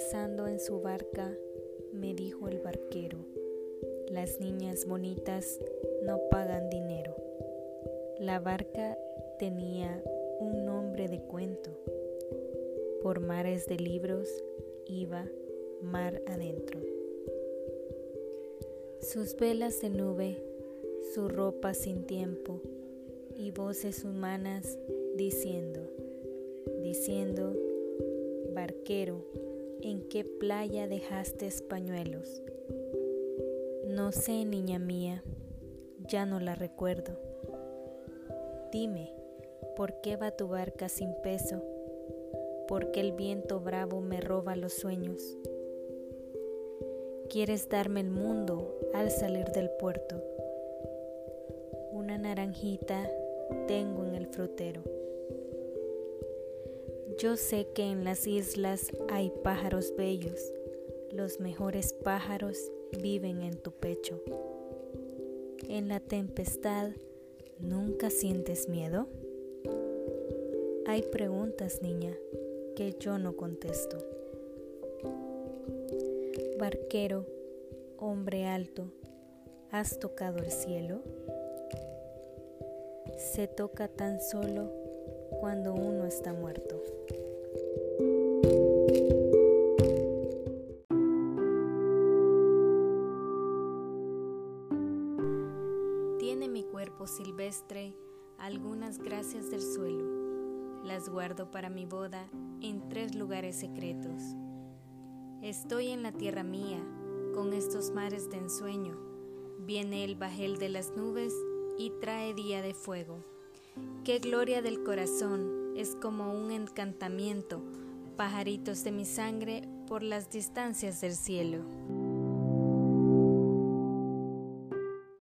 en su barca, me dijo el barquero, las niñas bonitas no pagan dinero. La barca tenía un nombre de cuento. Por mares de libros iba mar adentro. Sus velas de nube, su ropa sin tiempo y voces humanas diciendo, diciendo, barquero, ¿en qué playa dejaste españuelos? No sé, niña mía, ya no la recuerdo. Dime, ¿por qué va tu barca sin peso? ¿Por qué el viento bravo me roba los sueños? Quieres darme el mundo al salir del puerto. Una naranjita tengo en el frutero. Yo sé que en las islas hay pájaros bellos, los mejores pájaros viven en tu pecho. En la tempestad, ¿nunca sientes miedo? Hay preguntas, niña, que yo no contesto. Barquero, hombre alto, ¿has tocado el cielo? Se toca tan solo cuando uno está muerto. Tiene mi cuerpo silvestre algunas gracias del suelo. Las guardo para mi boda en tres lugares secretos. Estoy en la tierra mía, con estos mares de ensueño. Viene el bajel de las nubes y trae día de fuego. Qué gloria del corazón, es como un encantamiento, pajaritos de mi sangre por las distancias del cielo.